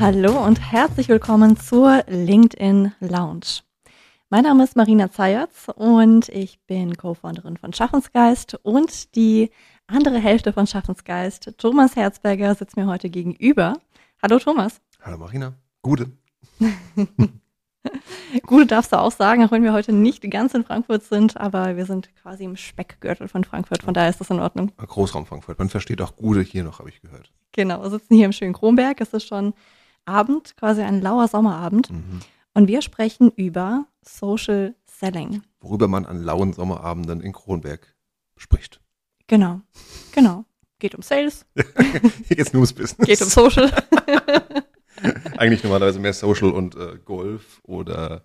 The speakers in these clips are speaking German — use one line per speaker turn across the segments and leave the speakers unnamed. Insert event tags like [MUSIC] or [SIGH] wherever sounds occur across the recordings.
Hallo und herzlich willkommen zur LinkedIn Lounge. Mein Name ist Marina Zayatz und ich bin Co-Founderin von Schaffensgeist und die andere Hälfte von Schaffensgeist, Thomas Herzberger, sitzt mir heute gegenüber. Hallo Thomas.
Hallo Marina. Gute. [LAUGHS]
Gute darfst du auch sagen, auch wenn wir heute nicht ganz in Frankfurt sind, aber wir sind quasi im Speckgürtel von Frankfurt, von daher ist das in Ordnung.
Großraum Frankfurt. Man versteht auch Gude hier noch, habe ich gehört.
Genau, wir sitzen hier im schönen Kronberg. Es ist schon Abend, quasi ein lauer Sommerabend. Mhm. Und wir sprechen über Social Selling.
Worüber man an lauen Sommerabenden in Kronberg spricht.
Genau, genau. Geht um Sales. [LAUGHS]
Hier geht's nur ums Business.
Geht um Social. [LAUGHS]
Eigentlich normalerweise mehr Social und äh, Golf oder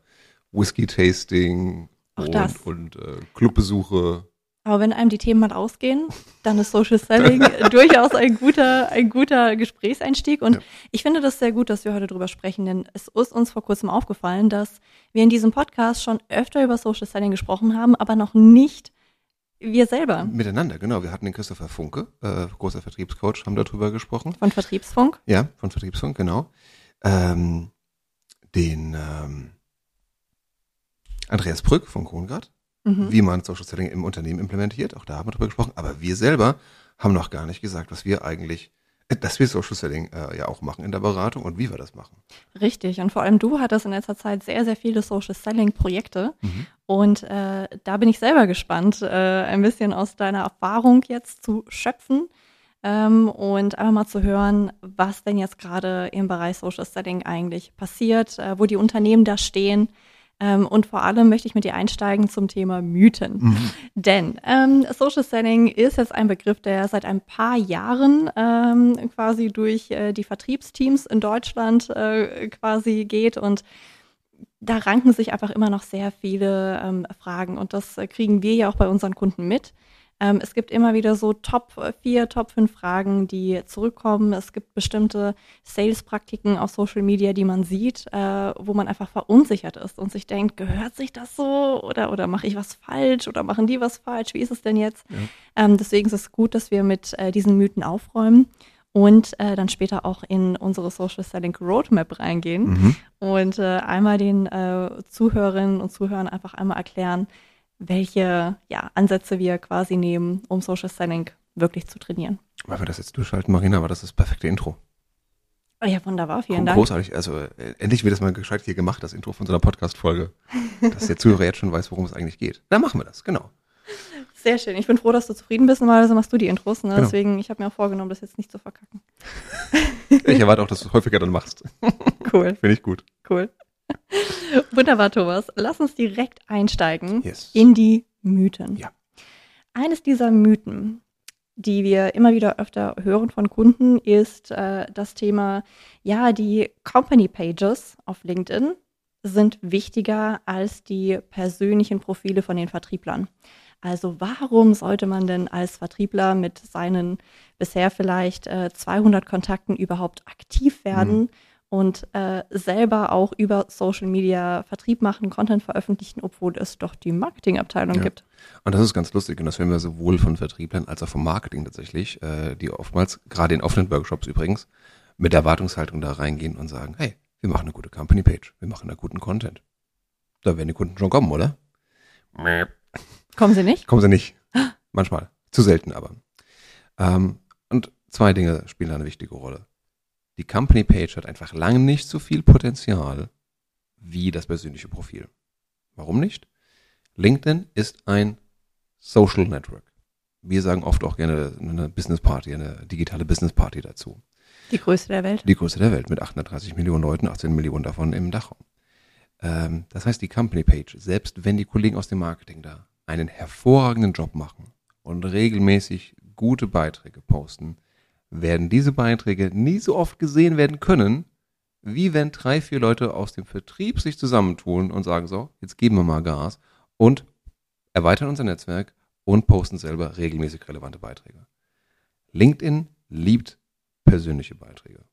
Whisky-Tasting und, und äh, Clubbesuche.
Aber wenn einem die Themen mal ausgehen, dann ist Social Selling [LAUGHS] durchaus ein guter, ein guter Gesprächseinstieg. Und ja. ich finde das sehr gut, dass wir heute drüber sprechen, denn es ist uns vor kurzem aufgefallen, dass wir in diesem Podcast schon öfter über Social Selling gesprochen haben, aber noch nicht wir selber.
Miteinander, genau. Wir hatten den Christopher Funke, äh, großer Vertriebscoach, haben darüber gesprochen.
Von Vertriebsfunk?
Ja, von Vertriebsfunk, genau. Ähm, den ähm, Andreas Brück von Krongard mhm. wie man Social Selling im Unternehmen implementiert. Auch da haben wir drüber gesprochen. Aber wir selber haben noch gar nicht gesagt, was wir eigentlich äh, dass wir Social Selling äh, ja auch machen in der Beratung und wie wir das machen.
Richtig. Und vor allem du hattest in letzter Zeit sehr, sehr viele Social Selling Projekte. Mhm. Und äh, da bin ich selber gespannt, äh, ein bisschen aus deiner Erfahrung jetzt zu schöpfen ähm, und einfach mal zu hören, was denn jetzt gerade im Bereich Social Selling eigentlich passiert, äh, wo die Unternehmen da stehen ähm, und vor allem möchte ich mit dir einsteigen zum Thema Mythen. Mhm. Denn ähm, Social Selling ist jetzt ein Begriff, der seit ein paar Jahren ähm, quasi durch äh, die Vertriebsteams in Deutschland äh, quasi geht und da ranken sich einfach immer noch sehr viele ähm, Fragen und das äh, kriegen wir ja auch bei unseren Kunden mit. Ähm, es gibt immer wieder so Top 4, Top 5 Fragen, die zurückkommen. Es gibt bestimmte Sales-Praktiken auf Social Media, die man sieht, äh, wo man einfach verunsichert ist und sich denkt, gehört sich das so oder, oder mache ich was falsch oder machen die was falsch? Wie ist es denn jetzt? Ja. Ähm, deswegen ist es gut, dass wir mit äh, diesen Mythen aufräumen und äh, dann später auch in unsere Social Selling Roadmap reingehen mhm. und äh, einmal den äh, Zuhörerinnen und Zuhörern einfach einmal erklären, welche ja, Ansätze wir quasi nehmen, um Social Selling wirklich zu trainieren.
Weil wir das jetzt durchschalten, Marina, aber das ist das perfekte Intro.
Oh ja, wunderbar, vielen Dank.
Großartig, also äh, endlich wird das mal gescheit hier gemacht, das Intro von so einer Podcast-Folge, [LAUGHS] dass der Zuhörer jetzt schon weiß, worum es eigentlich geht. Dann machen wir das, genau.
Sehr schön. Ich bin froh, dass du zufrieden bist. Normalerweise machst du die Intros. Ne? Genau. Deswegen, ich habe mir auch vorgenommen, das jetzt nicht zu verkacken. [LAUGHS]
ich erwarte auch, dass du es häufiger dann machst. [LAUGHS]
Cool.
Finde ich gut.
Cool. [LAUGHS] Wunderbar, Thomas. Lass uns direkt einsteigen
yes.
in die Mythen.
Ja.
Eines dieser Mythen, die wir immer wieder öfter hören von Kunden, ist äh, das Thema, ja, die Company Pages auf LinkedIn sind wichtiger als die persönlichen Profile von den Vertrieblern. Also warum sollte man denn als Vertriebler mit seinen bisher vielleicht äh, 200 Kontakten überhaupt aktiv werden? Mhm und äh, selber auch über Social Media Vertrieb machen, Content veröffentlichen, obwohl es doch die Marketingabteilung ja. gibt.
Und das ist ganz lustig und das hören wir sowohl von Vertrieblern als auch vom Marketing tatsächlich, äh, die oftmals, gerade in offenen Workshops übrigens, mit der Erwartungshaltung da reingehen und sagen, hey, wir machen eine gute Company Page, wir machen da guten Content. Da werden die Kunden schon kommen, oder?
Kommen sie nicht?
Kommen sie nicht. Manchmal. Zu selten aber. Ähm, und zwei Dinge spielen da eine wichtige Rolle die Company Page hat einfach lange nicht so viel Potenzial wie das persönliche Profil. Warum nicht? LinkedIn ist ein Social Network. Wir sagen oft auch gerne eine Business Party, eine digitale Business Party dazu.
Die größte der Welt?
Die größte der Welt mit 830 Millionen Leuten, 18 Millionen davon im Dachraum. Ähm, das heißt, die Company Page, selbst wenn die Kollegen aus dem Marketing da einen hervorragenden Job machen und regelmäßig gute Beiträge posten, werden diese Beiträge nie so oft gesehen werden können, wie wenn drei, vier Leute aus dem Vertrieb sich zusammentun und sagen so, jetzt geben wir mal Gas und erweitern unser Netzwerk und posten selber regelmäßig relevante Beiträge. LinkedIn liebt persönliche Beiträge.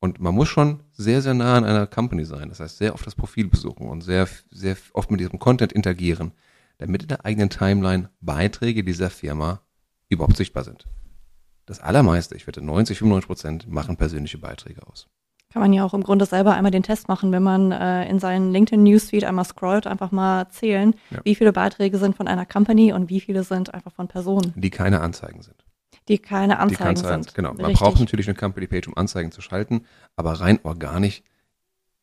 Und man muss schon sehr, sehr nah an einer Company sein. Das heißt, sehr oft das Profil besuchen und sehr, sehr oft mit diesem Content interagieren, damit in der eigenen Timeline Beiträge dieser Firma überhaupt sichtbar sind das allermeiste, ich wette 90, 95 Prozent, machen persönliche Beiträge aus.
Kann man ja auch im Grunde selber einmal den Test machen, wenn man äh, in seinen LinkedIn-Newsfeed einmal scrollt, einfach mal zählen, ja. wie viele Beiträge sind von einer Company und wie viele sind einfach von Personen.
Die keine Anzeigen sind.
Die keine Anzeigen, die keine sind.
Genau. Man Richtig. braucht natürlich eine Company-Page, um Anzeigen zu schalten, aber rein organisch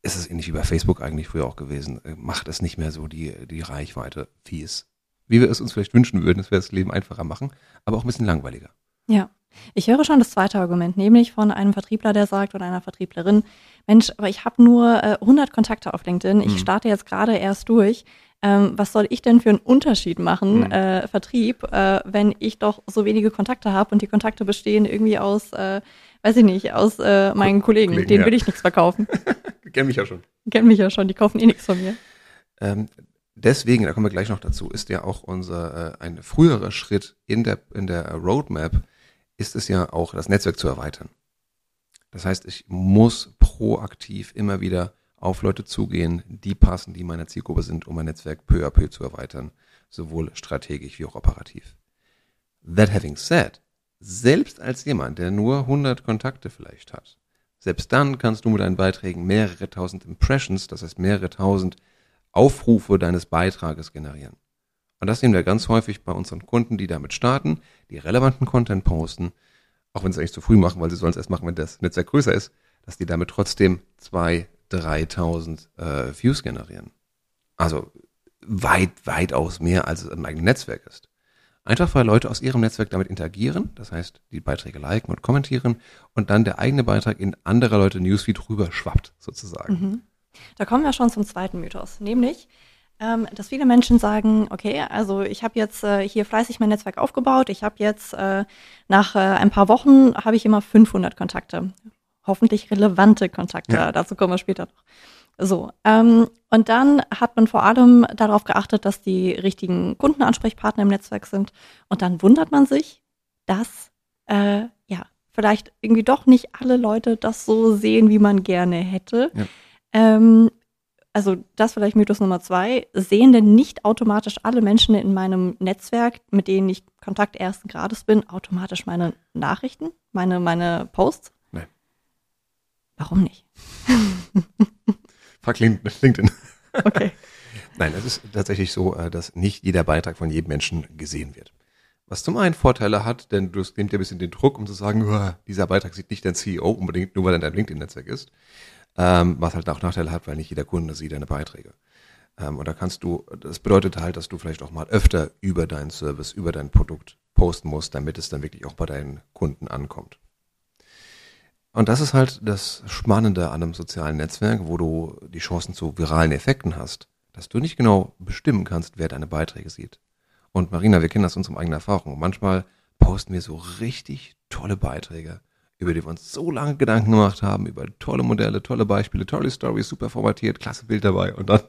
ist es ähnlich wie bei Facebook eigentlich früher auch gewesen. Äh, macht es nicht mehr so die, die Reichweite, wie es, wie wir es uns vielleicht wünschen würden, dass wir das Leben einfacher machen, aber auch ein bisschen langweiliger.
Ja. Ich höre schon das zweite Argument, nämlich von einem Vertriebler, der sagt oder einer Vertrieblerin, Mensch, aber ich habe nur äh, 100 Kontakte auf LinkedIn, ich mhm. starte jetzt gerade erst durch. Ähm, was soll ich denn für einen Unterschied machen, mhm. äh, Vertrieb, äh, wenn ich doch so wenige Kontakte habe und die Kontakte bestehen irgendwie aus, äh, weiß ich nicht, aus äh, meinen Kollegen, Kollegen denen ja. will ich nichts verkaufen. [LAUGHS]
Kennen mich ja schon.
Kennen mich ja schon, die kaufen eh nichts von mir.
Ähm, deswegen, da kommen wir gleich noch dazu, ist ja auch unser äh, ein früherer Schritt in der in der Roadmap ist es ja auch, das Netzwerk zu erweitern. Das heißt, ich muss proaktiv immer wieder auf Leute zugehen, die passen, die meiner Zielgruppe sind, um mein Netzwerk peu à peu zu erweitern, sowohl strategisch wie auch operativ. That having said, selbst als jemand, der nur 100 Kontakte vielleicht hat, selbst dann kannst du mit deinen Beiträgen mehrere tausend Impressions, das heißt mehrere tausend Aufrufe deines Beitrages generieren. Und das sehen wir ganz häufig bei unseren Kunden, die damit starten, die relevanten Content posten, auch wenn sie es eigentlich zu früh machen, weil sie sollen es erst machen, wenn das Netzwerk größer ist, dass die damit trotzdem zwei, 3.000 äh, Views generieren. Also weit, weitaus mehr, als es im eigenen Netzwerk ist. Einfach weil Leute aus ihrem Netzwerk damit interagieren, das heißt, die Beiträge liken und kommentieren und dann der eigene Beitrag in andere Leute Newsfeed rüberschwappt, sozusagen.
Mhm. Da kommen wir schon zum zweiten Mythos, nämlich, ähm, dass viele Menschen sagen, okay, also ich habe jetzt äh, hier fleißig mein Netzwerk aufgebaut, ich habe jetzt äh, nach äh, ein paar Wochen habe ich immer 500 Kontakte, hoffentlich relevante Kontakte, ja. dazu kommen wir später noch. So, ähm, und dann hat man vor allem darauf geachtet, dass die richtigen Kundenansprechpartner im Netzwerk sind. Und dann wundert man sich, dass äh, ja vielleicht irgendwie doch nicht alle Leute das so sehen, wie man gerne hätte. Ja. Ähm, also das vielleicht Mythos Nummer zwei, sehen denn nicht automatisch alle Menschen in meinem Netzwerk, mit denen ich Kontakt ersten Grades bin, automatisch meine Nachrichten, meine, meine Posts?
Nein.
Warum nicht? [LAUGHS]
Frag LinkedIn. Okay. [LAUGHS] Nein, es ist tatsächlich so, äh, dass nicht jeder Beitrag von jedem Menschen gesehen wird. Was zum einen Vorteile hat, denn du nimmst ja ein bisschen den Druck, um zu sagen, dieser Beitrag sieht nicht dein CEO unbedingt, nur weil er in deinem LinkedIn-Netzwerk ist ähm, was halt auch Nachteile hat, weil nicht jeder Kunde sieht deine Beiträge. Ähm, und da kannst du, das bedeutet halt, dass du vielleicht auch mal öfter über deinen Service, über dein Produkt posten musst, damit es dann wirklich auch bei deinen Kunden ankommt. Und das ist halt das Spannende an einem sozialen Netzwerk, wo du die Chancen zu viralen Effekten hast, dass du nicht genau bestimmen kannst, wer deine Beiträge sieht. Und Marina, wir kennen das aus unserer eigenen Erfahrung. Manchmal posten wir so richtig tolle Beiträge über die wir uns so lange Gedanken gemacht haben, über tolle Modelle, tolle Beispiele, tolle Stories, super formatiert, klasse Bild dabei und dann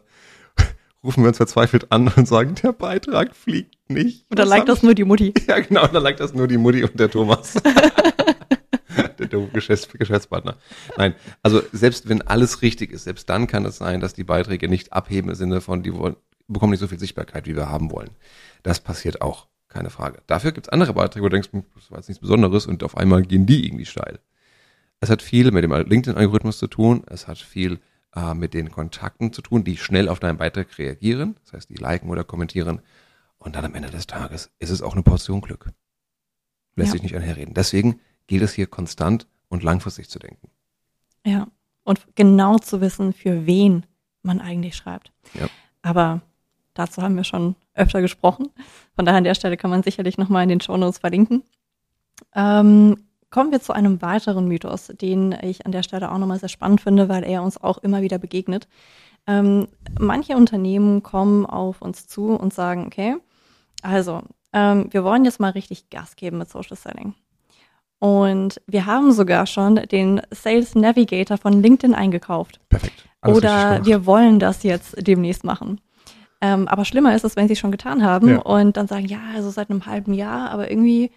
[LAUGHS] rufen wir uns verzweifelt an und sagen, der Beitrag fliegt nicht.
Und dann liked das nur die Mutti. [LAUGHS]
Ja, genau, dann liked das nur die Mutti und der Thomas. [LAUGHS] der, der Geschäfts Geschäftspartner. Nein, also selbst wenn alles richtig ist, selbst dann kann es sein, dass die Beiträge nicht abheben im Sinne von, die wollen, bekommen nicht so viel Sichtbarkeit, wie wir haben wollen. Das passiert auch. Keine Frage. Dafür gibt es andere Beiträge, wo du denkst, hm, das war jetzt nichts Besonderes und auf einmal gehen die irgendwie steil. Es hat viel mit dem LinkedIn-Algorithmus zu tun. Es hat viel äh, mit den Kontakten zu tun, die schnell auf deinen Beitrag reagieren. Das heißt, die liken oder kommentieren. Und dann am Ende des Tages ist es auch eine Portion Glück. Lässt ja. sich nicht einherreden. Deswegen gilt es hier konstant und langfristig zu denken.
Ja, und genau zu wissen, für wen man eigentlich schreibt. Ja. Aber Dazu haben wir schon öfter gesprochen. Von daher an der Stelle kann man sicherlich nochmal in den Shownotes verlinken. Ähm, kommen wir zu einem weiteren Mythos, den ich an der Stelle auch nochmal sehr spannend finde, weil er uns auch immer wieder begegnet. Ähm, manche Unternehmen kommen auf uns zu und sagen, okay, also ähm, wir wollen jetzt mal richtig Gas geben mit Social Selling. Und wir haben sogar schon den Sales Navigator von LinkedIn eingekauft.
Perfekt.
Alles Oder wir wollen das jetzt demnächst machen. Ähm, aber schlimmer ist es, wenn sie es schon getan haben ja. und dann sagen, ja, also seit einem halben Jahr, aber irgendwie,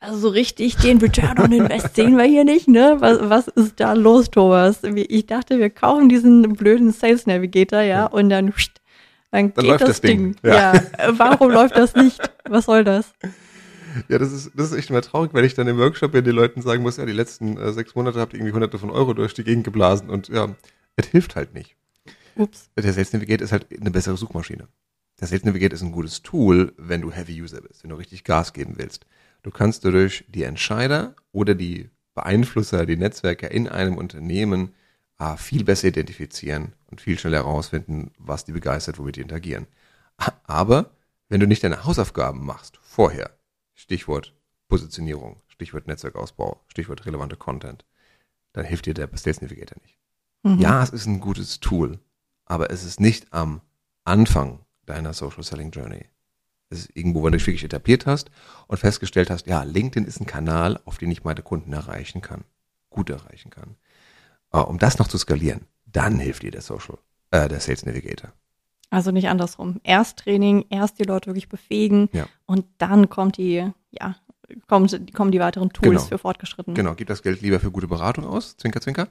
also so richtig den Return on Invest sehen wir hier nicht, ne? Was, was ist da los, Thomas? Ich dachte, wir kaufen diesen blöden Sales Navigator, ja, ja. und dann, pst, dann, dann, geht das, das Ding. Ding. Ja. ja. Warum läuft das nicht? Was soll das?
Ja, das ist, das ist echt immer traurig, wenn ich dann im Workshop ja den Leuten sagen muss, ja, die letzten äh, sechs Monate habt ihr irgendwie hunderte von Euro durch die Gegend geblasen und ja, es hilft halt nicht. Ups. Der Sales Navigator ist halt eine bessere Suchmaschine. Der Sales Navigator ist ein gutes Tool, wenn du Heavy User bist, wenn du richtig Gas geben willst. Du kannst dadurch die Entscheider oder die Beeinflusser, die Netzwerke in einem Unternehmen äh, viel besser identifizieren und viel schneller herausfinden, was die begeistert, womit die interagieren. Aber wenn du nicht deine Hausaufgaben machst vorher, Stichwort Positionierung, Stichwort Netzwerkausbau, Stichwort relevante Content, dann hilft dir der Sales Navigator nicht. Mhm. Ja, es ist ein gutes Tool, aber es ist nicht am Anfang deiner Social Selling Journey. Es ist irgendwo, wo du dich wirklich etabliert hast und festgestellt hast, ja, LinkedIn ist ein Kanal, auf den ich meine Kunden erreichen kann, gut erreichen kann. Uh, um das noch zu skalieren, dann hilft dir der Social, äh, der Sales Navigator.
Also nicht andersrum. Erst Training, erst die Leute wirklich befähigen ja. und dann kommt die, ja, kommt, kommen die weiteren Tools genau. für Fortgeschrittene.
Genau, gib das Geld lieber für gute Beratung aus, Zwinker, Zwinker.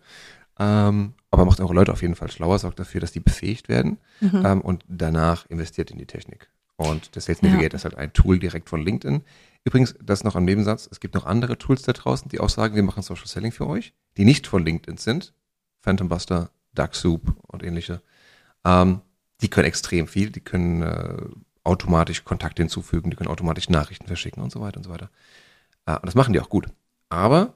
Ähm, aber macht eure Leute auf jeden Fall schlauer, sorgt dafür, dass die befähigt werden mhm. ähm, und danach investiert in die Technik. Und der Sales Navigator ja. ist halt ein Tool direkt von LinkedIn. Übrigens, das noch ein Nebensatz, es gibt noch andere Tools da draußen, die auch sagen, wir machen Social Selling für euch, die nicht von LinkedIn sind. Phantom Buster, DuckSoup und ähnliche. Ähm, die können extrem viel, die können äh, automatisch Kontakte hinzufügen, die können automatisch Nachrichten verschicken und so weiter und so weiter. Äh, und das machen die auch gut. Aber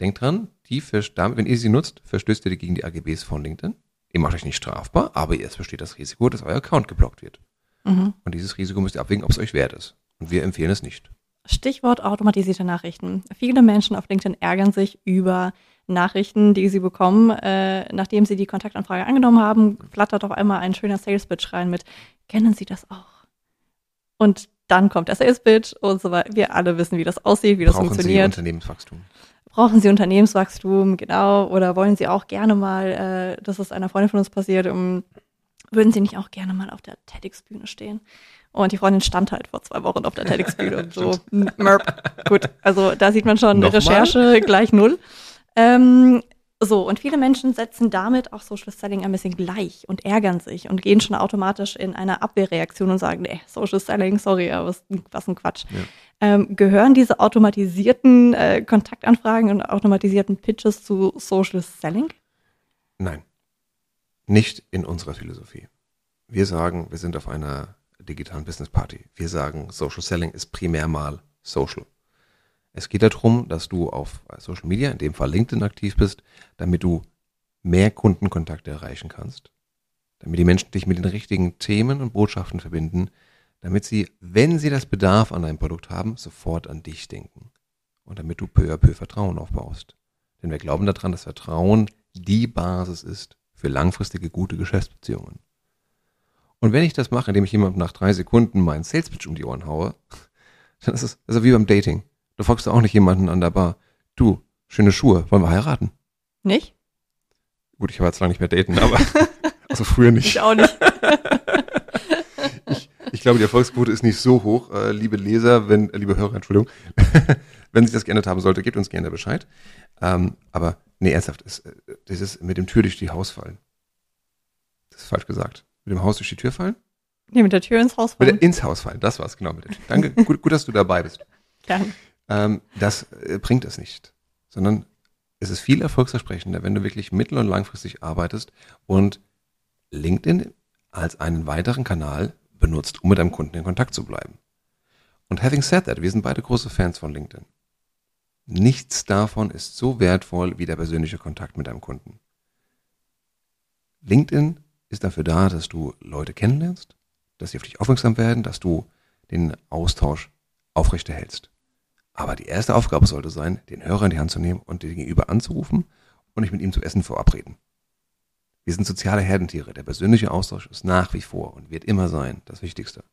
denkt dran, die damit, wenn ihr sie nutzt, verstößt ihr gegen die AGBs von LinkedIn. Ihr macht euch nicht strafbar, aber ihr besteht das Risiko, dass euer Account geblockt wird. Mhm. Und dieses Risiko müsst ihr abwägen, ob es euch wert ist. Und wir empfehlen es nicht.
Stichwort automatisierte Nachrichten. Viele Menschen auf LinkedIn ärgern sich über Nachrichten, die sie bekommen, äh, nachdem sie die Kontaktanfrage angenommen haben, flattert auf einmal ein schöner Sales-Pitch rein mit, kennen Sie das auch? Und dann kommt der Sales-Pitch und so weiter. Wir alle wissen, wie das aussieht, wie das Brauchen funktioniert.
Sie Unternehmenswachstum?
Brauchen Sie Unternehmenswachstum, genau. Oder wollen Sie auch gerne mal, äh, das ist einer Freundin von uns passiert, um, würden Sie nicht auch gerne mal auf der TEDx-Bühne stehen? Und die Freundin stand halt vor zwei Wochen auf der TEDx-Bühne und [LAUGHS] so, merp. Gut, also da sieht man schon, Nochmal? Recherche gleich null. Ähm, so, und viele Menschen setzen damit auch Social Selling ein bisschen gleich und ärgern sich und gehen schon automatisch in eine Abwehrreaktion und sagen, nee, Social Selling, sorry, aber was, was ein Quatsch. Ja. Ähm, gehören diese automatisierten äh, Kontaktanfragen und automatisierten Pitches zu Social Selling?
Nein, nicht in unserer Philosophie. Wir sagen, wir sind auf einer digitalen Business Party. Wir sagen, Social Selling ist primär mal Social. Es geht darum, dass du auf Social Media, in dem Fall LinkedIn, aktiv bist, damit du mehr Kundenkontakte erreichen kannst, damit die Menschen dich mit den richtigen Themen und Botschaften verbinden, damit sie, wenn sie das Bedarf an deinem Produkt haben, sofort an dich denken und damit du peu à peu Vertrauen aufbaust. Denn wir glauben daran, dass Vertrauen die Basis ist für langfristige gute Geschäftsbeziehungen. Und wenn ich das mache, indem ich jemandem nach drei Sekunden meinen Sales Pitch um die Ohren haue, [LAUGHS] dann ist es also wie beim Dating. Du fragst auch nicht jemanden an der Bar, du, schöne Schuhe, wollen wir heiraten?
Nicht?
Gut, ich war jetzt lange nicht mehr daten, aber [LAUGHS] also früher nicht.
Ich auch nicht. [LAUGHS]
ich, ich glaube, die Erfolgsquote ist nicht so hoch, äh, liebe Leser, wenn, äh, liebe Hörer, Entschuldigung, [LAUGHS] wenn sich das geändert haben sollte, gebt uns gerne Bescheid. Ähm, aber nee, ernsthaft, ist, äh, das ist mit dem Tür durch die Haus fallen. Das ist falsch gesagt. Mit dem Haus durch die Tür fallen?
Nee, mit der Tür ins Haus
fallen. Mit der, ins Haus fallen, das war's, genau. Mit der Tür. Danke, gut, gut, dass du dabei bist.
Gerne
ähm, das äh, bringt es nicht. Sondern es ist viel erfolgsversprechender, wenn du wirklich mittel- und langfristig arbeitest und LinkedIn als einen weiteren Kanal benutzt, um mit deinem Kunden in Kontakt zu bleiben. Und having said that, wir sind beide große Fans von LinkedIn. Nichts davon ist so wertvoll wie der persönliche Kontakt mit deinem Kunden. LinkedIn ist dafür da, dass du Leute kennenlernst, dass sie auf dich aufmerksam werden, dass du den Austausch aufrechterhältst. Aber die erste Aufgabe sollte sein, den Hörer in die Hand zu nehmen und den Gegenüber anzurufen und nicht mit ihm zu essen verabreden. Wir sind soziale Herdentiere. Der persönliche Austausch ist nach wie vor und wird immer sein das Wichtigste.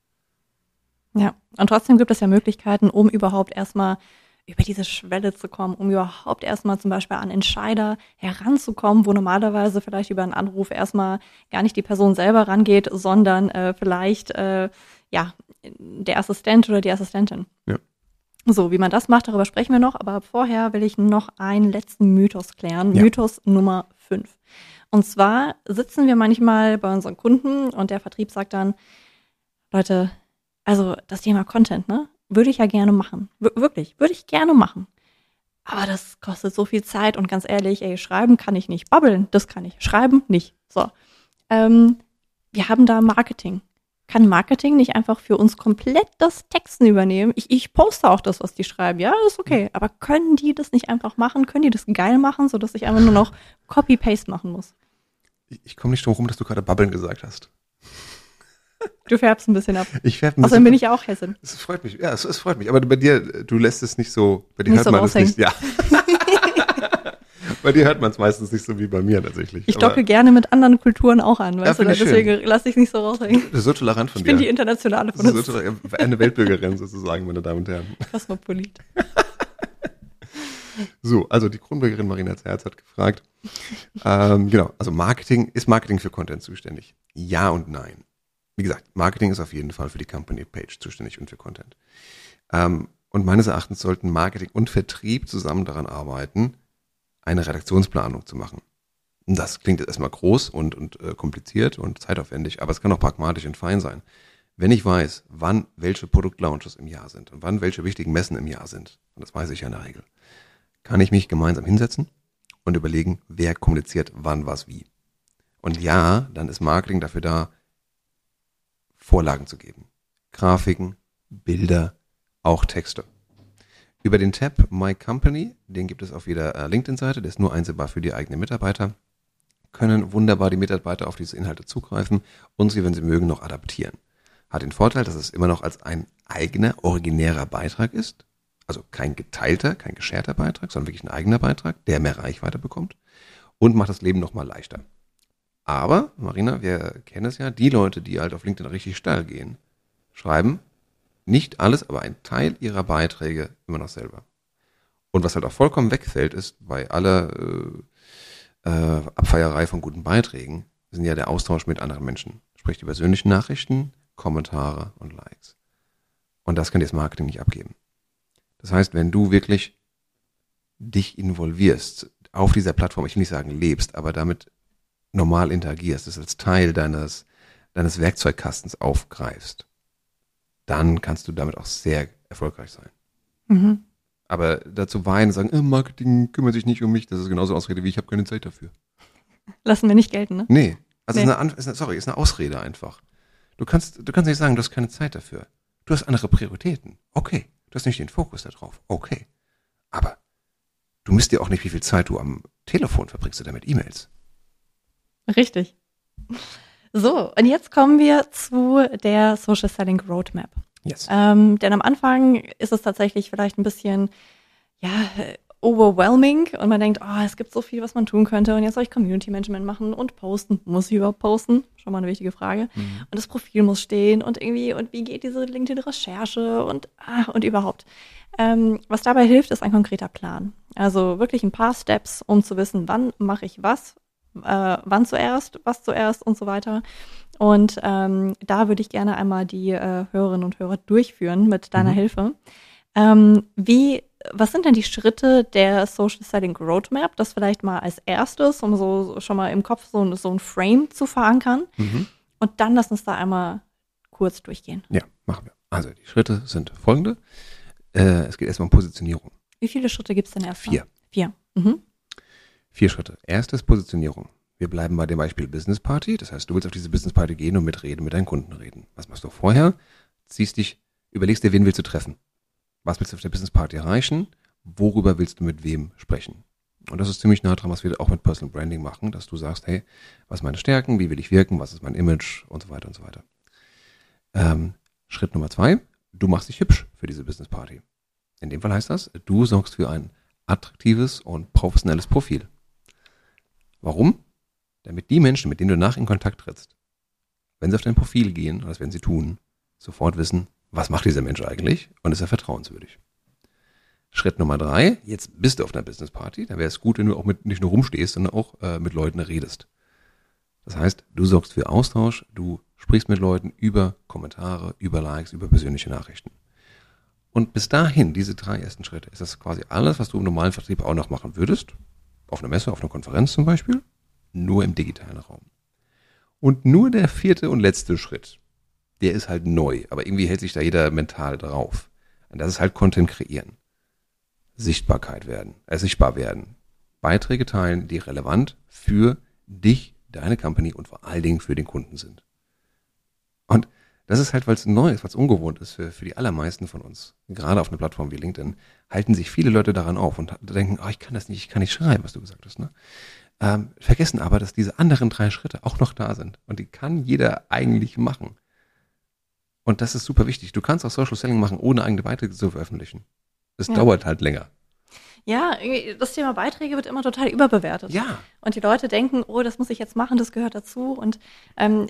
Ja, und trotzdem gibt es ja Möglichkeiten, um überhaupt erstmal über diese Schwelle zu kommen, um überhaupt erstmal zum Beispiel an Entscheider heranzukommen, wo normalerweise vielleicht über einen Anruf erstmal gar nicht die Person selber rangeht, sondern äh, vielleicht äh, ja der Assistent oder die Assistentin.
Ja.
So, wie man das macht, darüber sprechen wir noch, aber vorher will ich noch einen letzten Mythos klären. Ja. Mythos Nummer 5. Und zwar sitzen wir manchmal bei unseren Kunden und der Vertrieb sagt dann, Leute, also das Thema Content, ne? würde ich ja gerne machen. W wirklich, würde ich gerne machen. Aber das kostet so viel Zeit und ganz ehrlich, ey, schreiben kann ich nicht. Babbeln, das kann ich. Schreiben nicht. So. Ähm, wir haben da Marketing. Kann Marketing nicht einfach für uns komplett das Texten übernehmen? Ich, ich poste auch das, was die schreiben. Ja, ist okay. Aber können die das nicht einfach machen? Können die das geil machen, sodass ich einfach nur noch Copy-Paste machen muss?
Ich, ich komme nicht drum herum, dass du gerade babbeln gesagt hast.
Du färbst ein bisschen ab.
Ich färbe ein
Außerdem
bisschen.
bin ich ja auch Hessin.
Es freut mich. Ja, es, es freut mich. Aber bei dir, du lässt es nicht so, bei dir
Nicht
hört
so
man es nicht. Ja. [LAUGHS] bei dir hört man es meistens nicht so wie bei mir tatsächlich.
Ich docke gerne mit anderen Kulturen auch an, weißt du?
finde ich
Deswegen lasse ich es nicht so raushängen.
Das ist so tolerant von
Ich bin die
dir.
internationale von
so
uns.
tolerant. Eine Weltbürgerin sozusagen, meine Damen und Herren.
Kosmopolit. [LAUGHS]
So, also die Kronbürgerin Marina Zerz hat gefragt. ähm, genau, also Marketing, ist Marketing für Content zuständig? Ja und nein. Wie gesagt, Marketing ist auf jeden Fall für die Company Page zuständig und für Content. Ähm, und meines Erachtens sollten Marketing und Vertrieb zusammen daran arbeiten, eine Redaktionsplanung zu machen. Das klingt jetzt erstmal groß und, und äh, kompliziert und zeitaufwendig, aber es kann auch pragmatisch und fein sein. Wenn ich weiß, wann welche Produktlaunches im Jahr sind und wann welche wichtigen Messen im Jahr sind, und das weiß ich ja in der Regel, kann ich mich gemeinsam hinsetzen und überlegen, wer kommuniziert wann was wie. Und ja, dann ist Marketing dafür da, Vorlagen zu geben. Grafiken, Bilder, auch Texte. Über den Tab My Company, den gibt es auf jeder äh, LinkedIn-Seite, der ist nur einsehbar für die eigenen Mitarbeiter, können wunderbar die Mitarbeiter auf diese Inhalte zugreifen und sie, wenn sie mögen, noch adaptieren. Hat den Vorteil, dass es immer noch als ein eigener, originärer Beitrag ist, also kein geteilter, kein gescherter Beitrag, sondern wirklich ein eigener Beitrag, der mehr Reichweite bekommt und macht das Leben nochmal leichter. Aber, Marina, wir kennen es ja, die Leute, die halt auf LinkedIn richtig steil gehen, schreiben nicht alles, aber ein Teil ihrer Beiträge immer noch selber. Und was halt auch vollkommen wegfällt, ist bei aller äh, äh, Abfeierei von guten Beiträgen, sind ja der Austausch mit anderen Menschen. Sprich die persönlichen Nachrichten, Kommentare und Likes. Und das kann dir das Marketing nicht abgeben. Das heißt, wenn du wirklich dich involvierst auf dieser Plattform, ich will nicht sagen lebst, aber damit normal interagierst, das als Teil deines, deines Werkzeugkastens aufgreifst, dann kannst du damit auch sehr erfolgreich sein.
Mhm.
Aber dazu weinen und sagen, äh, Marketing kümmert sich nicht um mich, das ist genauso Ausrede wie ich habe keine Zeit dafür.
Lassen wir nicht gelten, ne?
Nee, also
Nee.
Ist, eine, ist eine, sorry, ist eine Ausrede einfach. Du kannst, du kannst nicht sagen, du hast keine Zeit dafür. Du hast andere Prioritäten. Okay. Du hast nicht den Fokus darauf. Okay. Aber du misst dir auch nicht, wie viel Zeit du am Telefon verbringst oder mit E-Mails.
Richtig. So, und jetzt kommen wir zu der Social Selling Roadmap.
Yes.
Ähm, denn am Anfang ist es tatsächlich vielleicht ein bisschen, ja, overwhelming und man denkt, oh, es gibt so viel, was man tun könnte und jetzt soll ich Community Management machen und posten. Muss ich überhaupt posten? Schon mal eine wichtige Frage. Und das Profil muss stehen und irgendwie, und wie geht diese LinkedIn-Recherche und, ah, und überhaupt. Ähm, was dabei hilft, ist ein konkreter Plan. Also wirklich ein paar Steps, um zu wissen, wann mache ich was, äh, wann zuerst, was zuerst und so weiter. Und ähm, da würde ich gerne einmal die äh, Hörerinnen und Hörer durchführen mit deiner
Mhm.
Hilfe. Ähm, wie, was sind denn die Schritte der Social Selling Roadmap? Das vielleicht mal als erstes, um so, schon mal im Kopf so, ein- so ein Frame zu verankern.
Mhm.
Und dann lass uns da einmal kurz durchgehen.
Ja, machen wir. Also die Schritte sind folgende. Äh, es geht erstmal um Positionierung.
Wie viele Schritte gibt's denn erst?
Vier.
Vier. Mhm.
Vier Schritte. Erstes Positionierung. Wir bleiben bei dem Beispiel Business Party. Das heißt, du willst auf diese Business Party gehen und mitreden, mit deinen Kunden reden. Was machst du vorher? Ziehst dich, überlegst dir, wen willst du treffen? Was willst du auf der Business Party erreichen? Worüber willst du mit wem sprechen? Und das ist ziemlich nah dran, was wir auch mit Personal Branding machen, dass du sagst, hey, was sind meine Stärken? Wie will ich wirken? Was ist mein Image? Und so weiter und so weiter. Ähm, Schritt Nummer zwei. Du machst dich hübsch für diese Business Party. In dem Fall heißt das, du sorgst für ein attraktives und professionelles Profil. Warum? Damit die Menschen, mit denen du nach in Kontakt trittst, wenn sie auf dein Profil gehen, und das werden sie tun, sofort wissen, was macht dieser Mensch eigentlich und ist er vertrauenswürdig. Schritt Nummer drei, jetzt bist du auf einer Business Party, dann wäre es gut, wenn du auch mit, nicht nur rumstehst, sondern auch äh, mit Leuten redest. Das heißt, du sorgst für Austausch, du sprichst mit Leuten über Kommentare, über Likes, über persönliche Nachrichten. Und bis dahin, diese drei ersten Schritte, ist das quasi alles, was du im normalen Vertrieb auch noch machen würdest. Auf einer Messe, auf einer Konferenz zum Beispiel, nur im digitalen Raum. Und nur der vierte und letzte Schritt, der ist halt neu, aber irgendwie hält sich da jeder mental drauf. Und das ist halt Content kreieren. Sichtbarkeit werden, äh, sichtbar werden. Beiträge teilen, die relevant für dich, deine Company und vor allen Dingen für den Kunden sind. Das ist halt, weil es neu ist, weil es ungewohnt ist für, für die allermeisten von uns. Gerade auf einer Plattform wie LinkedIn halten sich viele Leute daran auf und denken, oh, ich kann das nicht, ich kann nicht schreiben, was du gesagt hast. Ne? Ähm, vergessen aber, dass diese anderen drei Schritte auch noch da sind. Und die kann jeder eigentlich machen. Und das ist super wichtig. Du kannst auch Social Selling machen, ohne eigene Beiträge zu veröffentlichen. Es ja. dauert halt länger.
Ja, das Thema Beiträge wird immer total überbewertet.
Ja.
Und die Leute denken, oh, das muss ich jetzt machen, das gehört dazu. Und ähm,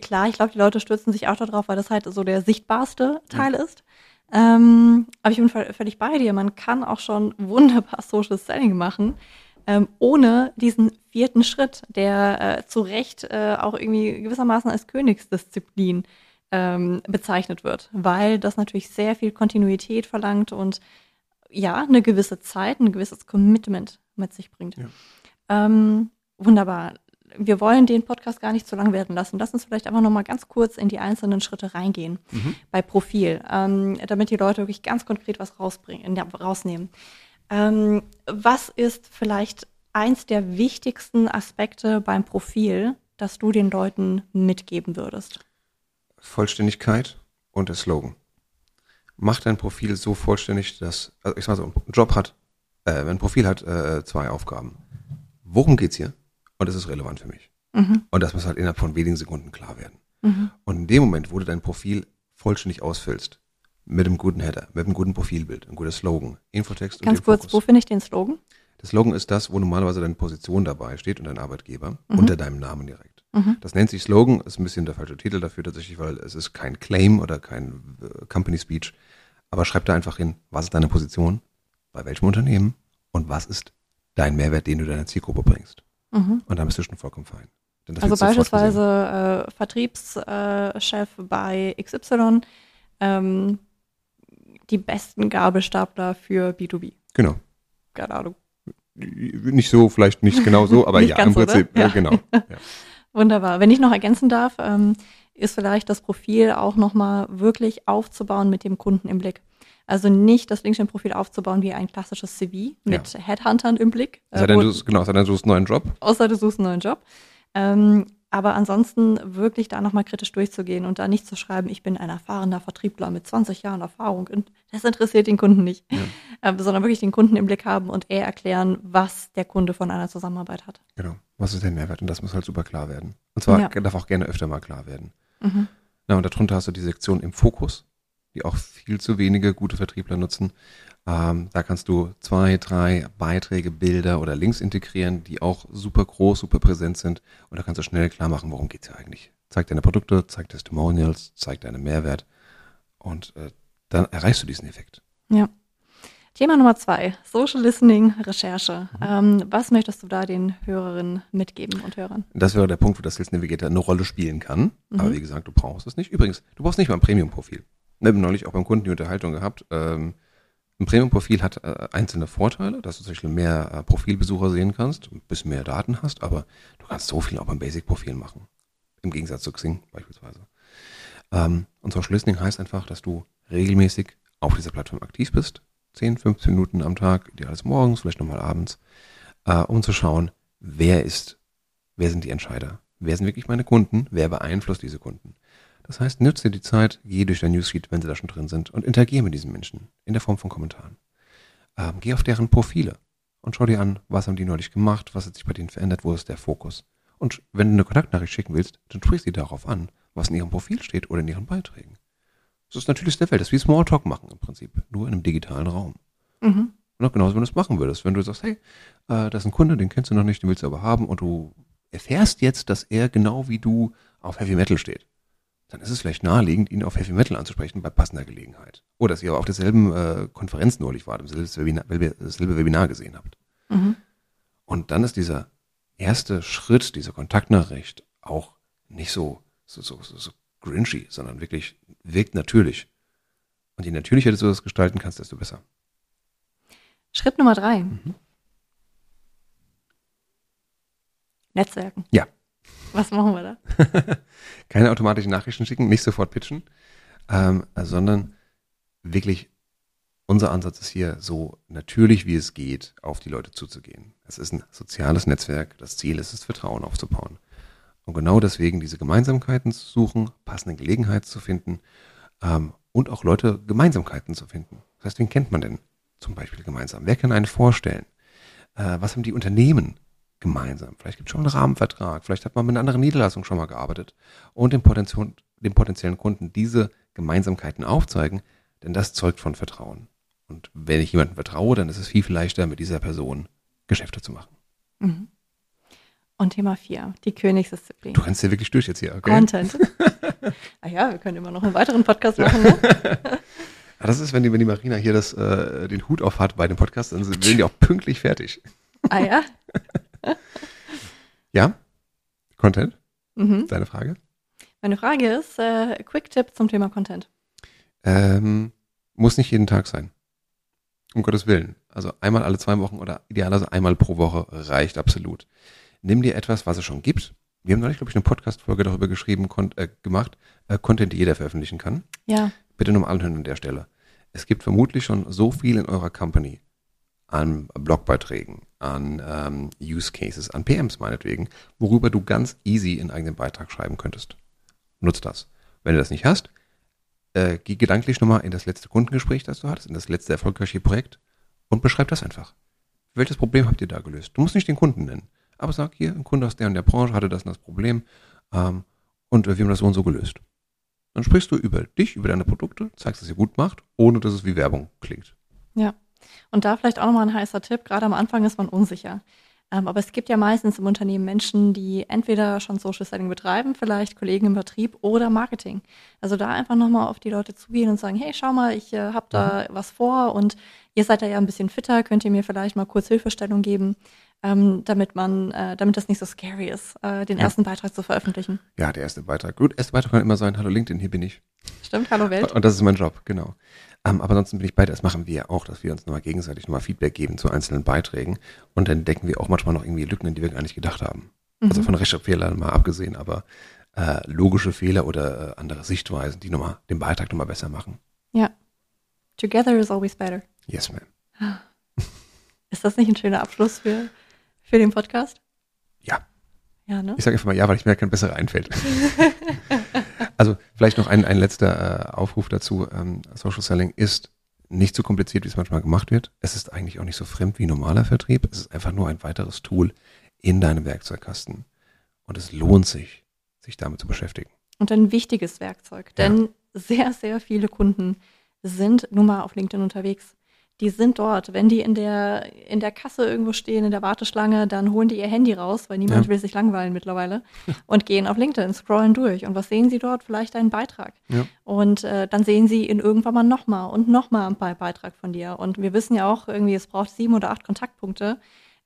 klar, ich glaube, die Leute stürzen sich auch darauf, weil das halt so der sichtbarste Teil ja. ist. Ähm, aber ich bin völlig bei dir. Man kann auch schon wunderbar [LAUGHS] Social Selling machen, ähm, ohne diesen vierten Schritt, der äh, zu Recht äh, auch irgendwie gewissermaßen als Königsdisziplin ähm, bezeichnet wird, weil das natürlich sehr viel Kontinuität verlangt und ja, eine gewisse Zeit, ein gewisses Commitment mit sich bringt. Ja. Ähm, wunderbar. Wir wollen den Podcast gar nicht zu lang werden lassen. Lass uns vielleicht einfach nochmal ganz kurz in die einzelnen Schritte reingehen mhm. bei Profil, ähm, damit die Leute wirklich ganz konkret was rausbringen, ja, rausnehmen. Ähm, was ist vielleicht eins der wichtigsten Aspekte beim Profil, das du den Leuten mitgeben würdest?
Vollständigkeit und der Slogan mach dein Profil so vollständig, dass, also ich sag mal so, ein Job hat, äh, ein Profil hat äh, zwei Aufgaben. Worum geht's hier? Und es ist relevant für mich. Mhm. Und das muss halt innerhalb von wenigen Sekunden klar werden. Mhm. Und in dem Moment, wo du dein Profil vollständig ausfüllst, mit einem guten Header, mit einem guten Profilbild, ein guter Slogan, Infotext
Ganz und kurz, Fokus. wo finde ich den Slogan?
Der Slogan ist das, wo normalerweise deine Position dabei steht und dein Arbeitgeber mhm. unter deinem Namen direkt. Mhm. Das nennt sich Slogan, ist ein bisschen der falsche Titel dafür tatsächlich, weil es ist kein Claim oder kein äh, Company Speech, aber schreib da einfach hin, was ist deine Position, bei welchem Unternehmen und was ist dein Mehrwert, den du deiner Zielgruppe bringst. Mhm. Und dann bist du schon vollkommen fein.
Also beispielsweise äh, Vertriebschef bei XY, ähm, die besten Gabelstapler für B2B.
Genau.
Keine Ahnung.
Nicht so, vielleicht nicht genau so, [LAUGHS] aber ja, im Prinzip, so, ne? ja. Genau. [LAUGHS] Ja.
Wunderbar. Wenn ich noch ergänzen darf, ähm, ist vielleicht das Profil auch nochmal wirklich aufzubauen mit dem Kunden im Blick. Also nicht das LinkedIn-Profil aufzubauen wie ein klassisches CV mit ja. Headhuntern im Blick.
Sei denn, du, genau, sei denn, du suchst einen neuen Job.
Außer du suchst einen neuen Job. Ähm, aber ansonsten wirklich da nochmal kritisch durchzugehen und da nicht zu schreiben, ich bin ein erfahrener Vertriebler mit 20 Jahren Erfahrung. Und das interessiert den Kunden nicht. Ja. [LAUGHS] Äh, sondern wirklich den Kunden im Blick haben und eher erklären, was der Kunde von einer Zusammenarbeit hat.
Genau. Was ist der Mehrwert? Und das muss halt super klar werden. Und zwar ja. darf auch gerne öfter mal klar werden. Mhm. Na, und darunter hast du die Sektion im Fokus, die auch viel zu wenige gute Vertriebler nutzen. Ähm, da kannst du zwei, drei Beiträge, Bilder oder Links integrieren, die auch super groß, super präsent sind. Und da kannst du schnell klar machen, worum geht's hier eigentlich. Zeig deine Produkte, zeig Testimonials, zeig deinen Mehrwert. Und äh, dann erreichst du diesen Effekt.
Ja. Thema Nummer zwei, Social Listening, Recherche. Mhm. Ähm, was möchtest du da den Hörerinnen mitgeben und Hörern?
Das wäre der Punkt, wo das Sales Navigator eine Rolle spielen kann. Mhm. Aber wie gesagt, du brauchst es nicht. Übrigens, du brauchst nicht mal ein Premium-Profil. Wir haben neulich auch beim Kunden die Unterhaltung gehabt. Ähm, ein Premium-Profil hat äh, einzelne Vorteile, dass du zum Beispiel mehr äh, Profilbesucher sehen kannst, ein bisschen mehr Daten hast, aber du kannst so viel auch beim Basic-Profil machen. Im Gegensatz zu Xing beispielsweise. Ähm, und Social Listening heißt einfach, dass du regelmäßig auf dieser Plattform aktiv bist, 10, 15 Minuten am Tag, ideales morgens, vielleicht nochmal abends, äh, um zu schauen, wer ist, wer sind die Entscheider? Wer sind wirklich meine Kunden? Wer beeinflusst diese Kunden? Das heißt, nütze die Zeit, geh durch dein Newsfeed, wenn sie da schon drin sind, und interagiere mit diesen Menschen in der Form von Kommentaren. Ähm, geh auf deren Profile und schau dir an, was haben die neulich gemacht, was hat sich bei denen verändert, wo ist der Fokus. Und wenn du eine Kontaktnachricht schicken willst, dann sprich sie darauf an, was in ihrem Profil steht oder in ihren Beiträgen. Das ist natürlich der Welt. Das ist wie Smalltalk machen im Prinzip. Nur in einem digitalen Raum. Mhm. Und genauso, wenn du es machen würdest. Wenn du sagst, hey, äh, das ist ein Kunde, den kennst du noch nicht, den willst du aber haben und du erfährst jetzt, dass er genau wie du auf Heavy Metal steht. Dann ist es vielleicht naheliegend, ihn auf Heavy Metal anzusprechen bei passender Gelegenheit. Oder dass ihr auf derselben äh, Konferenz neulich wart, dasselbe Webinar, dasselbe Webinar gesehen habt. Mhm. Und dann ist dieser erste Schritt, diese Kontaktnachricht auch nicht so, so, so, so, so grinchy, sondern wirklich wirkt natürlich. Und je natürlicher du das gestalten kannst, desto besser.
Schritt Nummer drei. Mhm. Netzwerken.
Ja.
Was machen wir da? [LAUGHS]
Keine automatischen Nachrichten schicken, nicht sofort pitchen, ähm, sondern wirklich unser Ansatz ist hier so natürlich wie es geht, auf die Leute zuzugehen. Es ist ein soziales Netzwerk. Das Ziel ist es, Vertrauen aufzubauen. Und genau deswegen diese Gemeinsamkeiten zu suchen, passende Gelegenheiten zu finden ähm, und auch Leute Gemeinsamkeiten zu finden. Das heißt, wen kennt man denn zum Beispiel gemeinsam? Wer kann einen vorstellen? Äh, was haben die Unternehmen gemeinsam? Vielleicht gibt es schon einen Rahmenvertrag, vielleicht hat man mit einer anderen Niederlassung schon mal gearbeitet und dem, Potenzial, dem potenziellen Kunden diese Gemeinsamkeiten aufzeigen, denn das zeugt von Vertrauen. Und wenn ich jemandem vertraue, dann ist es viel, viel leichter, mit dieser Person Geschäfte zu machen. Mhm.
Und Thema 4, die Königsdisziplin.
Du kannst ja wirklich durch jetzt hier,
okay? Content. [LAUGHS] ah ja, wir können immer noch einen weiteren Podcast machen. Ne? [LAUGHS]
das ist, wenn die, wenn die Marina hier das, äh, den Hut auf hat bei dem Podcast, dann sind die auch pünktlich fertig.
Ah ja? [LAUGHS]
ja? Content? Mhm. Deine Frage?
Meine Frage ist, äh, Quick-Tipp zum Thema Content.
Ähm, muss nicht jeden Tag sein. Um Gottes Willen. Also einmal alle zwei Wochen oder idealerweise einmal pro Woche reicht absolut. Nimm dir etwas, was es schon gibt. Wir haben neulich, glaube ich, eine Podcast-Folge darüber geschrieben, äh, gemacht, äh, Content, die jeder veröffentlichen kann.
Ja.
Bitte nur mal anhören an der Stelle. Es gibt vermutlich schon so viel in eurer Company an Blogbeiträgen, an ähm, Use Cases, an PMs meinetwegen, worüber du ganz easy einen eigenen Beitrag schreiben könntest. Nutz das. Wenn du das nicht hast, äh, geh gedanklich nochmal in das letzte Kundengespräch, das du hattest, in das letzte erfolgreiche Projekt und beschreib das einfach. Welches Problem habt ihr da gelöst? Du musst nicht den Kunden nennen, aber sag hier, ein Kunde aus der und der Branche hatte das und das Problem ähm, und wir haben das so und so gelöst. Dann sprichst du über dich, über deine Produkte, zeigst, dass ihr gut macht, ohne dass es wie Werbung klingt.
Ja. Und da vielleicht auch nochmal ein heißer Tipp. Gerade am Anfang ist man unsicher. Ähm, aber es gibt ja meistens im Unternehmen Menschen, die entweder schon Social Selling betreiben, vielleicht Kollegen im Vertrieb oder Marketing. Also da einfach nochmal auf die Leute zugehen und sagen, hey, schau mal, ich äh, habe da mhm. was vor und ihr seid da ja ein bisschen fitter, könnt ihr mir vielleicht mal kurz Hilfestellung geben, ähm, damit man, äh, damit das nicht so scary ist, äh, den ja. ersten Beitrag zu veröffentlichen.
Ja, der erste Beitrag. Gut, erster Beitrag kann immer sein, hallo LinkedIn, hier bin ich.
Stimmt, hallo Welt.
Und das ist mein Job, genau. Ähm, aber ansonsten bin ich bei, das machen wir auch, dass wir uns nochmal gegenseitig nochmal Feedback geben zu einzelnen Beiträgen. Und dann decken wir auch manchmal noch irgendwie Lücken, in die wir gar nicht gedacht haben. Also mhm. Also von Rechtschreibfehlern mal abgesehen, aber äh, logische Fehler oder äh, andere Sichtweisen, die nochmal den Beitrag nochmal besser machen.
Ja. Together is always better.
Yes, ma'am.
Ist das nicht ein schöner Abschluss für, für den Podcast?
Ja.
Ja, ne?
Ich sage einfach mal ja, weil ich mir kein besserer einfällt. [LAUGHS] Also vielleicht noch ein, ein letzter äh, Aufruf dazu. Ähm, Social Selling ist nicht so kompliziert, wie es manchmal gemacht wird. Es ist eigentlich auch nicht so fremd wie normaler Vertrieb. Es ist einfach nur ein weiteres Tool in deinem Werkzeugkasten. Und es lohnt sich, sich damit zu beschäftigen.
Und ein wichtiges Werkzeug, denn ja. sehr, sehr viele Kunden sind nun mal auf LinkedIn unterwegs die sind dort. Wenn die in der, in der Kasse irgendwo stehen, in der Warteschlange, dann holen die ihr Handy raus, weil niemand ja. will sich langweilen mittlerweile [LAUGHS] und gehen auf LinkedIn, scrollen durch. Und was sehen sie dort? Vielleicht einen Beitrag. Ja. Und äh, dann sehen sie ihn irgendwann mal nochmal und nochmal einen Beitrag von dir. Und wir wissen ja auch irgendwie, es braucht sieben oder acht Kontaktpunkte,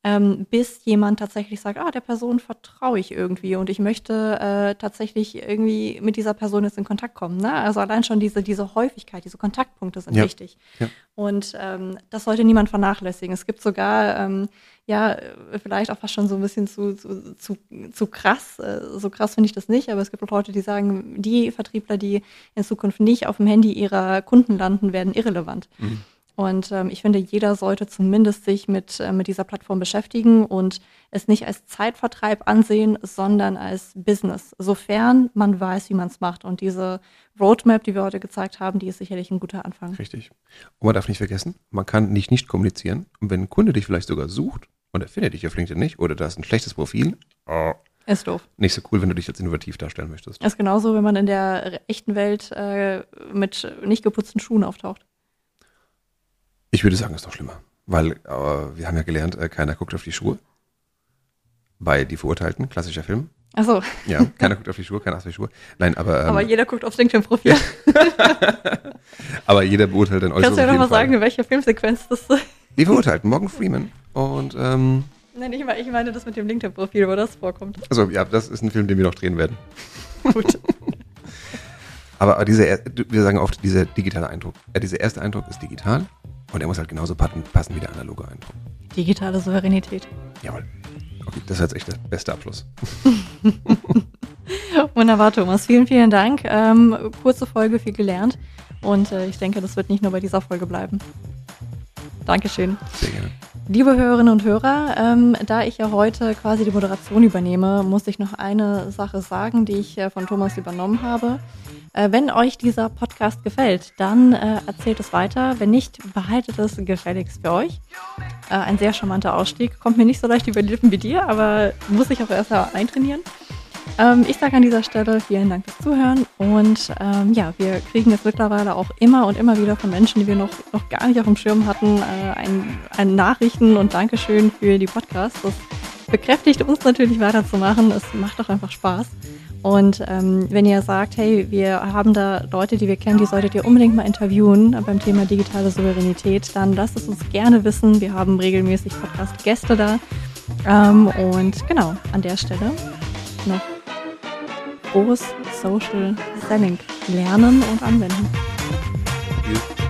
ähm, bis jemand tatsächlich sagt, ah, der Person vertraue ich irgendwie und ich möchte äh, tatsächlich irgendwie mit dieser Person jetzt in Kontakt kommen. Ne? Also allein schon diese, diese Häufigkeit, diese Kontaktpunkte sind ja. wichtig. Ja. Und ähm, das sollte niemand vernachlässigen. Es gibt sogar, ähm, ja, vielleicht auch fast schon so ein bisschen zu, zu, zu, zu krass. Äh, so krass finde ich das nicht, aber es gibt auch Leute, die sagen, die Vertriebler, die in Zukunft nicht auf dem Handy ihrer Kunden landen, werden irrelevant. Mhm. Und ähm, ich finde, jeder sollte zumindest sich mit, äh, mit dieser Plattform beschäftigen und es nicht als Zeitvertreib ansehen, sondern als Business, sofern man weiß, wie man es macht. Und diese Roadmap, die wir heute gezeigt haben, die ist sicherlich ein guter Anfang.
Richtig. Und man darf nicht vergessen, man kann nicht nicht kommunizieren. Und wenn ein Kunde dich vielleicht sogar sucht und er findet dich auf LinkedIn nicht oder da ist ein schlechtes Profil,
oh, ist doof.
Nicht so cool, wenn du dich als innovativ darstellen möchtest.
Ist genauso, wenn man in der echten Welt äh, mit nicht geputzten Schuhen auftaucht.
Ich würde sagen, es ist noch schlimmer. Weil äh, wir haben ja gelernt, äh, keiner guckt auf die Schuhe. Bei Die Verurteilten, klassischer Film.
Ach so.
Ja, keiner guckt auf die Schuhe, keiner achtet auf die Schuhe. Nein, aber.
Ähm, aber jeder guckt aufs LinkedIn-Profil. [LAUGHS]
aber jeder beurteilt dann
äußerst. Kannst du ja nochmal sagen, in welcher Filmsequenz das ist?
Die Verurteilten, Morgan Freeman. Und, ähm.
Nein, ich meine, ich meine das mit dem LinkedIn-Profil, wo das vorkommt.
Also, ja, das ist ein Film, den wir noch drehen werden. [LAUGHS] Gut. aber diese, wir sagen oft, dieser digitale Eindruck. Ja, dieser erste Eindruck ist digital und er muss halt genauso passen wie der analoge Eindruck.
Digitale Souveränität.
Jawohl. Okay, das ist jetzt echt der beste Abschluss. [LAUGHS]
Wunderbar, Thomas. Vielen, vielen Dank. Ähm, kurze Folge, viel gelernt. Und äh, ich denke, das wird nicht nur bei dieser Folge bleiben. Dankeschön.
Sehr gerne.
Liebe Hörerinnen und Hörer, ähm, da ich ja heute quasi die Moderation übernehme, muss ich noch eine Sache sagen, die ich äh, von Thomas übernommen habe. Äh, wenn euch dieser Podcast gefällt, dann äh, erzählt es weiter. Wenn nicht, behaltet es gefälligst für euch. Äh, ein sehr charmanter Ausstieg. Kommt mir nicht so leicht über die Lippen wie dir, aber muss ich auch erst mal eintrainieren. Ähm, ich sage an dieser Stelle vielen Dank fürs Zuhören und ähm, ja, wir kriegen jetzt mittlerweile auch immer und immer wieder von Menschen, die wir noch, noch gar nicht auf dem Schirm hatten, äh, ein, ein Nachrichten und Dankeschön für die Podcasts. Das bekräftigt uns natürlich weiterzumachen. Es macht doch einfach Spaß. Und ähm, wenn ihr sagt, hey, wir haben da Leute, die wir kennen, die solltet ihr unbedingt mal interviewen beim Thema digitale Souveränität, dann lasst es uns gerne wissen. Wir haben regelmäßig Podcast-Gäste da. Ähm, und genau, an der Stelle noch groß Social Selling lernen und anwenden.
Tschüss.